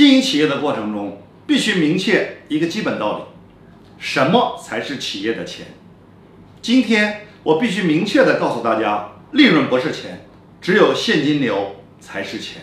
经营企业的过程中必须明确一个基本道理什么才是企业的钱？今天我必须明确的告诉大家利润不是钱只有现金流才是钱。